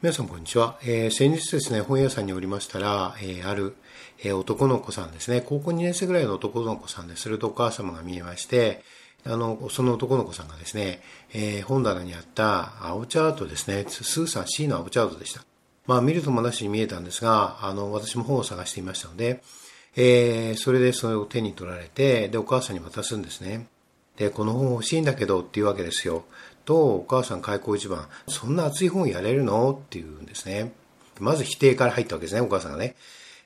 皆さんこんにちは。えー、先日ですね、本屋さんにおりましたら、えー、ある、えー、男の子さんですね、高校2年生ぐらいの男の子さんでするとお母様が見えまして、あの、その男の子さんがですね、え、本棚にあった青チャートですね、スーさん C の青チャートでした。まあ見るともなしに見えたんですが、あの、私も本を探していましたので、え、それでそれを手に取られて、で、お母さんに渡すんですね。で、この本欲しいんだけどっていうわけですよ。と、お母さん開口一番、そんな熱い本やれるの？っていうんですね。まず否定から入ったわけですね、お母さんがね。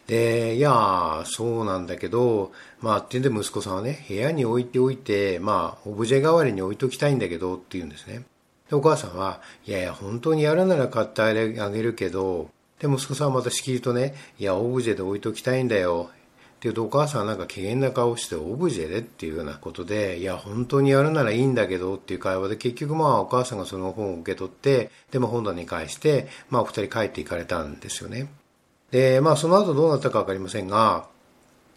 で、いやそうなんだけど、まあ、っていうんで息子さんはね、部屋に置いておいて、まあ、オブジェ代わりに置いときたいんだけどって言うんですね。で、お母さんは、いやいや、本当にやるなら買ってあげるけど、で、息子さんはまたしきりとね、いや、オブジェで置いときたいんだよ。って言うとお母さんはなんか機嫌な顔してオブジェでっていうようなことで、いや、本当にやるならいいんだけどっていう会話で結局まあお母さんがその本を受け取って、でも本棚に返して、まあお二人帰っていかれたんですよね。で、まあその後どうなったかわかりませんが、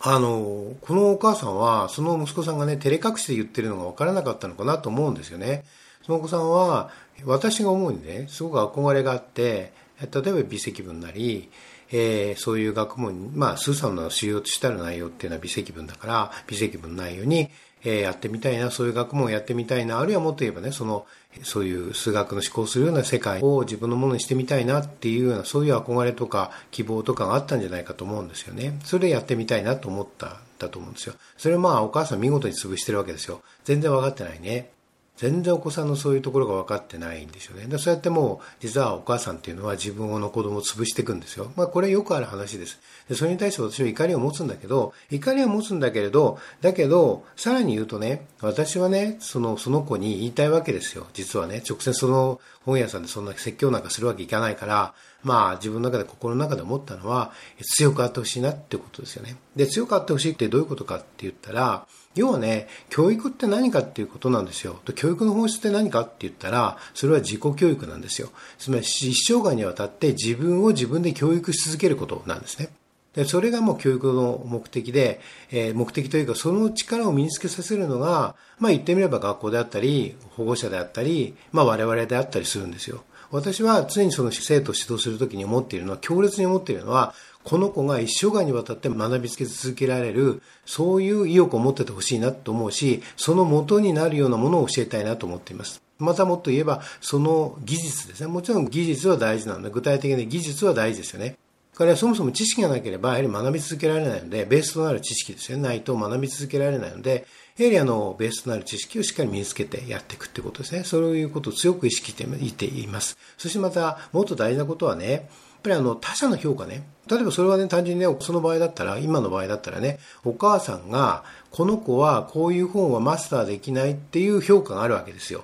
あの、このお母さんは、その息子さんがね、照れ隠して言ってるのがわからなかったのかなと思うんですよね。そのお子さんは、私が思うにね、すごく憧れがあって、例えば微積分なり、えー、そういう学問に、まあ、スーさんの主要としたる内容っていうのは微積分だから、微積分の内容に、えー、やってみたいな、そういう学問をやってみたいな、あるいはもっと言えばね、その、そういう数学の思考するような世界を自分のものにしてみたいなっていうような、そういう憧れとか希望とかがあったんじゃないかと思うんですよね。それでやってみたいなと思ったんだと思うんですよ。それをまあお母さん見事に潰してるわけですよ。全然分かってないね。全然お子さんのそういうところが分かってないんですよね。でそうやってもう、実はお母さんっていうのは自分の子供を潰していくんですよ。まあこれよくある話です。でそれに対して私は怒りを持つんだけど、怒りは持つんだけれど、だけど、さらに言うとね、私はね、その、その子に言いたいわけですよ。実はね、直接その本屋さんでそんな説教なんかするわけいかないから、まあ自分の中で心の中で思ったのは、強くあってほしいなってことですよね。で、強くあってほしいってどういうことかって言ったら、要はね、教育って何かっていうことなんですよ。教育の本質って何かって言ったら、それは自己教育なんですよ。つまり一生涯にわたって自分を自分で教育し続けることなんですね。でそれがもう教育の目的で、えー、目的というかその力を身につけさせるのが、まあ言ってみれば学校であったり、保護者であったり、まあ我々であったりするんですよ。私は常にその生徒を指導するときに思っているのは、強烈に思っているのは、この子が一生涯にわたって学びつけ続けられる、そういう意欲を持っててほしいなと思うし、その元になるようなものを教えたいなと思っています。またもっと言えば、その技術ですね。もちろん技術は大事なので、具体的に技術は大事ですよね。これはそもそも知識がなければ、やはり学び続けられないので、ベースとなる知識ですよね。ないと学び続けられないので、やはりあの、ベースとなる知識をしっかり身につけてやっていくってことですね。そういうことを強く意識していています。そしてまた、もっと大事なことはね、ぱりあの、他者の評価ね。例えばそれはね、単純にね、その場合だったら、今の場合だったらね、お母さんが、この子はこういう本はマスターできないっていう評価があるわけですよ。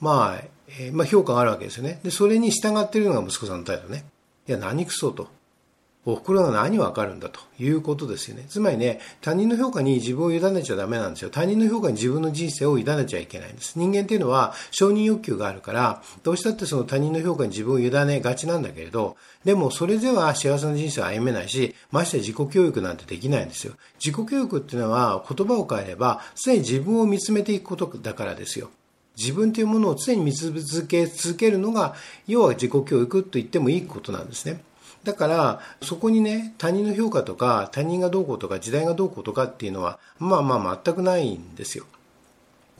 まあ、えー、まあ評価があるわけですよね。で、それに従ってるのが息子さんの態度ね。いや、何くそと。お袋が何わかるんだということですよね。つまりね、他人の評価に自分を委ねちゃダメなんですよ。他人の評価に自分の人生を委ねちゃいけないんです。人間っていうのは承認欲求があるから、どうしたってその他人の評価に自分を委ねがちなんだけれど、でもそれでは幸せな人生を歩めないし、まして自己教育なんてできないんですよ。自己教育っていうのは言葉を変えれば、常に自分を見つめていくことだからですよ。自分というものを常に見続け続けるのが、要は自己教育と言ってもいいことなんですね。だから、そこにね、他人の評価とか、他人がどうこうとか、時代がどうこうとかっていうのは、まあまあ全くないんですよ。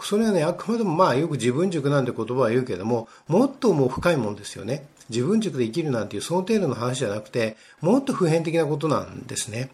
それはね、あくまでもまあよく自分塾なんて言葉は言うけども、もっともう深いもんですよね。自分塾で生きるなんていうその程度の話じゃなくて、もっと普遍的なことなんですね。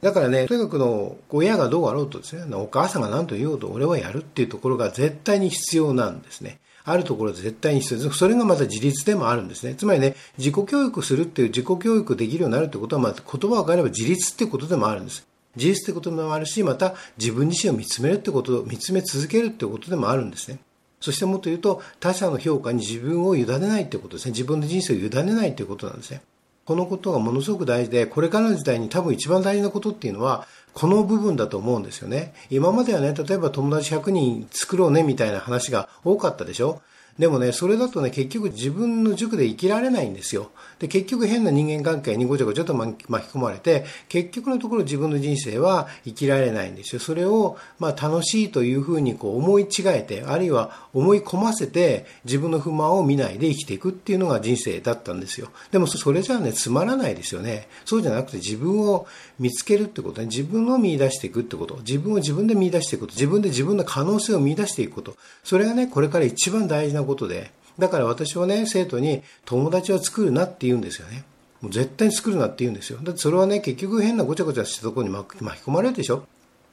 だからね、とにかくの親がどうあろうとですね、お母さんが何と言おうと俺はやるっていうところが絶対に必要なんですね。あるところで絶対に必要です。それがまた自立でもあるんですね。つまりね、自己教育するっていう自己教育できるようになるってことは、まあ、言葉を変えれば自立ってことでもあるんです。自立ってことでもあるし、また自分自身を見つめるってこと見つめ続けるってことでもあるんですね。そしてもっと言うと、他者の評価に自分を委ねないってことですね。自分の人生を委ねないってことなんですね。このことがものすごく大事で、これからの時代に多分一番大事なことっていうのは、この部分だと思うんですよね。今まではね、例えば友達100人作ろうねみたいな話が多かったでしょでもね、それだとね、結局自分の塾で生きられないんですよ。で、結局変な人間関係にごちゃごちゃと巻き込まれて、結局のところ自分の人生は生きられないんですよ。それを、まあ、楽しいというふうにこう思い違えて、あるいは思い込ませて、自分の不満を見ないで生きていくっていうのが人生だったんですよ。でもそれじゃね、つまらないですよね。そうじゃなくて自分を見つけるってことね、自分を見出していくってこと、自分を自分で見出していくこと、自分で自分の可能性を見出していくこと、それがね、これから一番大事なことで、だから私はね、生徒に友達を作るなって言うんですよね。もう絶対に作るなって言うんですよ。だってそれはね、結局変なごちゃごちゃしたところに巻き込まれるでしょ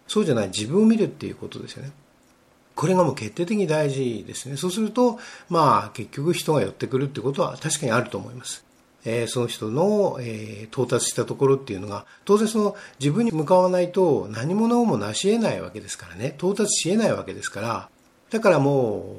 そうじゃない、自分を見るっていうことですよね。これがもう決定的に大事ですね。そうすると、まあ結局人が寄ってくるってことは確かにあると思います。えー、その人の、えー、到達したところっていうのが、当然その自分に向かわないと何者も成し得ないわけですからね、到達し得ないわけですから、だからも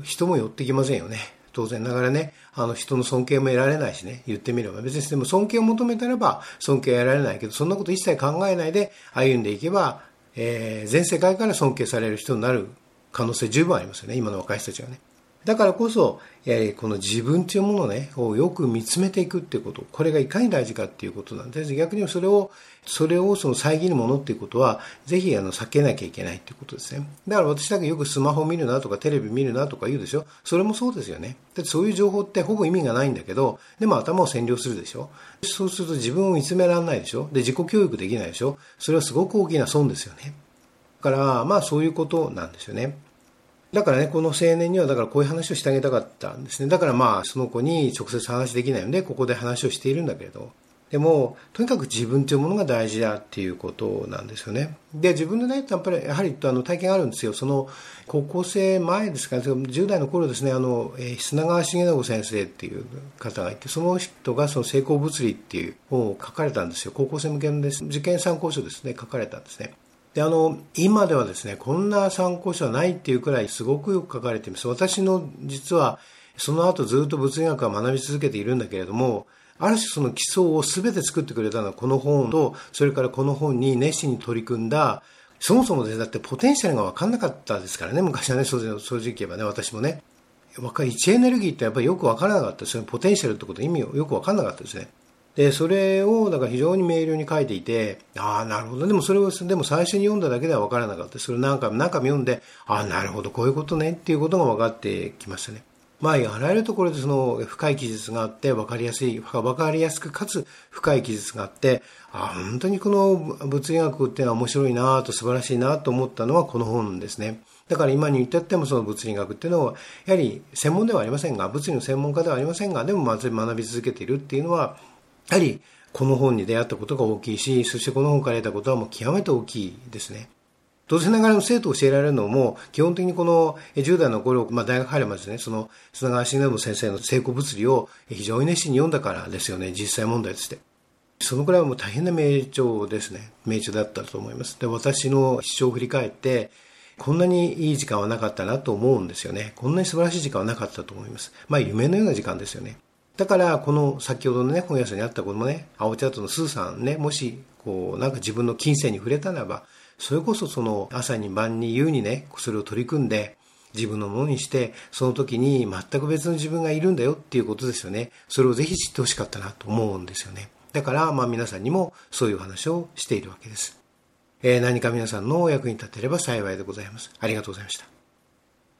う人も寄ってきませんよね。当然ながらね、あの人の尊敬も得られないしね、言ってみれば。別にでも尊敬を求めたらば尊敬は得られないけど、そんなこと一切考えないで歩んでいけば、えー、全世界から尊敬される人になる可能性十分ありますよね、今の若い人たちはね。だからこそ、やはりこの自分というものね、をよく見つめていくっていうこと、これがいかに大事かっていうことなんです。逆にそれを、それをその遮るものっていうことは、ぜひあの避けなきゃいけないっていうことですね。だから私だけよくスマホ見るなとかテレビ見るなとか言うでしょ。それもそうですよね。だってそういう情報ってほぼ意味がないんだけど、でも頭を占領するでしょ。そうすると自分を見つめられないでしょ。で、自己教育できないでしょ。それはすごく大きな損ですよね。だから、まあそういうことなんですよね。だからね、この青年には、だからこういう話をしてあげたかったんですね。だからまあ、その子に直接話できないので、ここで話をしているんだけれど、でも、とにかく自分というものが大事だっていうことなんですよね。で、自分でね、やっぱり、やはり、あの、体験があるんですよ。その、高校生前ですかね、10代の頃ですね、あの、えー、砂川重信先生っていう方がいて、その人がその成功物理っていう本を書かれたんですよ。高校生向けのです、受験参考書ですね、書かれたんですね。で、あの、今ではですね、こんな参考書はないっていうくらいすごくよく書かれています。私の実は、その後ずっと物理学は学び続けているんだけれども、ある種その基礎を全て作ってくれたのはこの本と、それからこの本に熱心に取り組んだ、そもそもでだってポテンシャルが分かんなかったですからね、昔はね、正直言えばね、私もね。若い位置エネルギーってやっぱりよく分からなかったですよ。ポテンシャルってこと意味をよく分からなかったですね。で、それを、だから非常に明瞭に書いていて、ああ、なるほど。でもそれを、でも最初に読んだだけでは分からなかった。それを何回も何回も読んで、ああ、なるほど、こういうことねっていうことが分かってきましたね。まあ、あらゆるところでその深い記述があって、分かりやすい、分かりやすくかつ深い記述があって、ああ、本当にこの物理学っていうのは面白いなと素晴らしいなと思ったのはこの本ですね。だから今に言ってってもその物理学っていうのは、やはり専門ではありませんが、物理の専門家ではありませんが、でもまず学び続けているっていうのは、やはりこの本に出会ったことが大きいし、そしてこの本から得たことはもう極めて大きいですね。当然ながらの生徒を教えられるのも、基本的にこの10代の頃、まあ大学入るまですね、その砂川信信先生の成功物理を非常に熱心に読んだからですよね、実際問題として。そのくらいはもう大変な名著ですね。名著だったと思います。で、私の視聴を振り返って、こんなにいい時間はなかったなと思うんですよね。こんなに素晴らしい時間はなかったと思います。まあ夢のような時間ですよね。だから、この先ほどのね、本屋さんにあったこのね、青チャートのスーさんね、もし、こう、なんか自分の金銭に触れたならば、それこそその朝に晩に夕にね、それを取り組んで、自分のものにして、その時に全く別の自分がいるんだよっていうことですよね。それをぜひ知ってほしかったなと思うんですよね。だから、まあ皆さんにもそういう話をしているわけです。えー、何か皆さんのお役に立てれば幸いでございます。ありがとうございました。